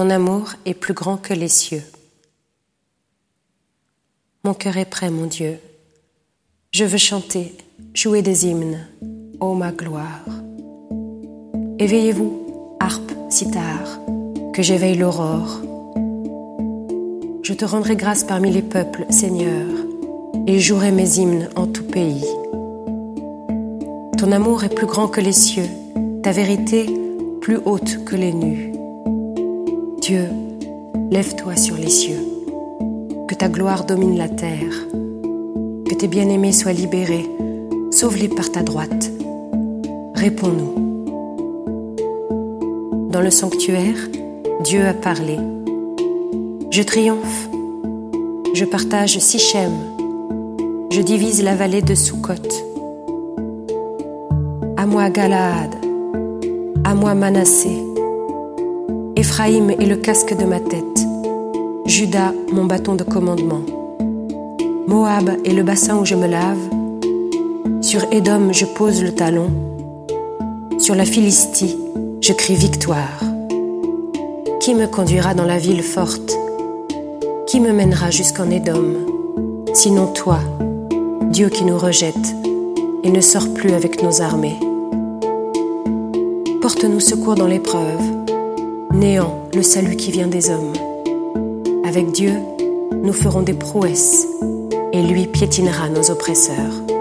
Ton amour est plus grand que les cieux. Mon cœur est prêt, mon Dieu. Je veux chanter, jouer des hymnes, ô ma gloire. Éveillez-vous, harpe, sitar, que j'éveille l'aurore. Je te rendrai grâce parmi les peuples, Seigneur, et jouerai mes hymnes en tout pays. Ton amour est plus grand que les cieux, ta vérité plus haute que les nues. Dieu, lève-toi sur les cieux, que ta gloire domine la terre, que tes bien-aimés soient libérés, sauve-les par ta droite. Réponds-nous. Dans le sanctuaire, Dieu a parlé. Je triomphe, je partage Sichem, je divise la vallée de Sukkot. À moi Galaad, à moi Manassé. Éphraïm est le casque de ma tête, Judas mon bâton de commandement. Moab est le bassin où je me lave, sur Édom je pose le talon, sur la Philistie je crie victoire. Qui me conduira dans la ville forte? Qui me mènera jusqu'en Édom? Sinon toi, Dieu qui nous rejette et ne sort plus avec nos armées. Porte-nous secours dans l'épreuve, néant le salut qui vient des hommes. Avec Dieu, nous ferons des prouesses et lui piétinera nos oppresseurs.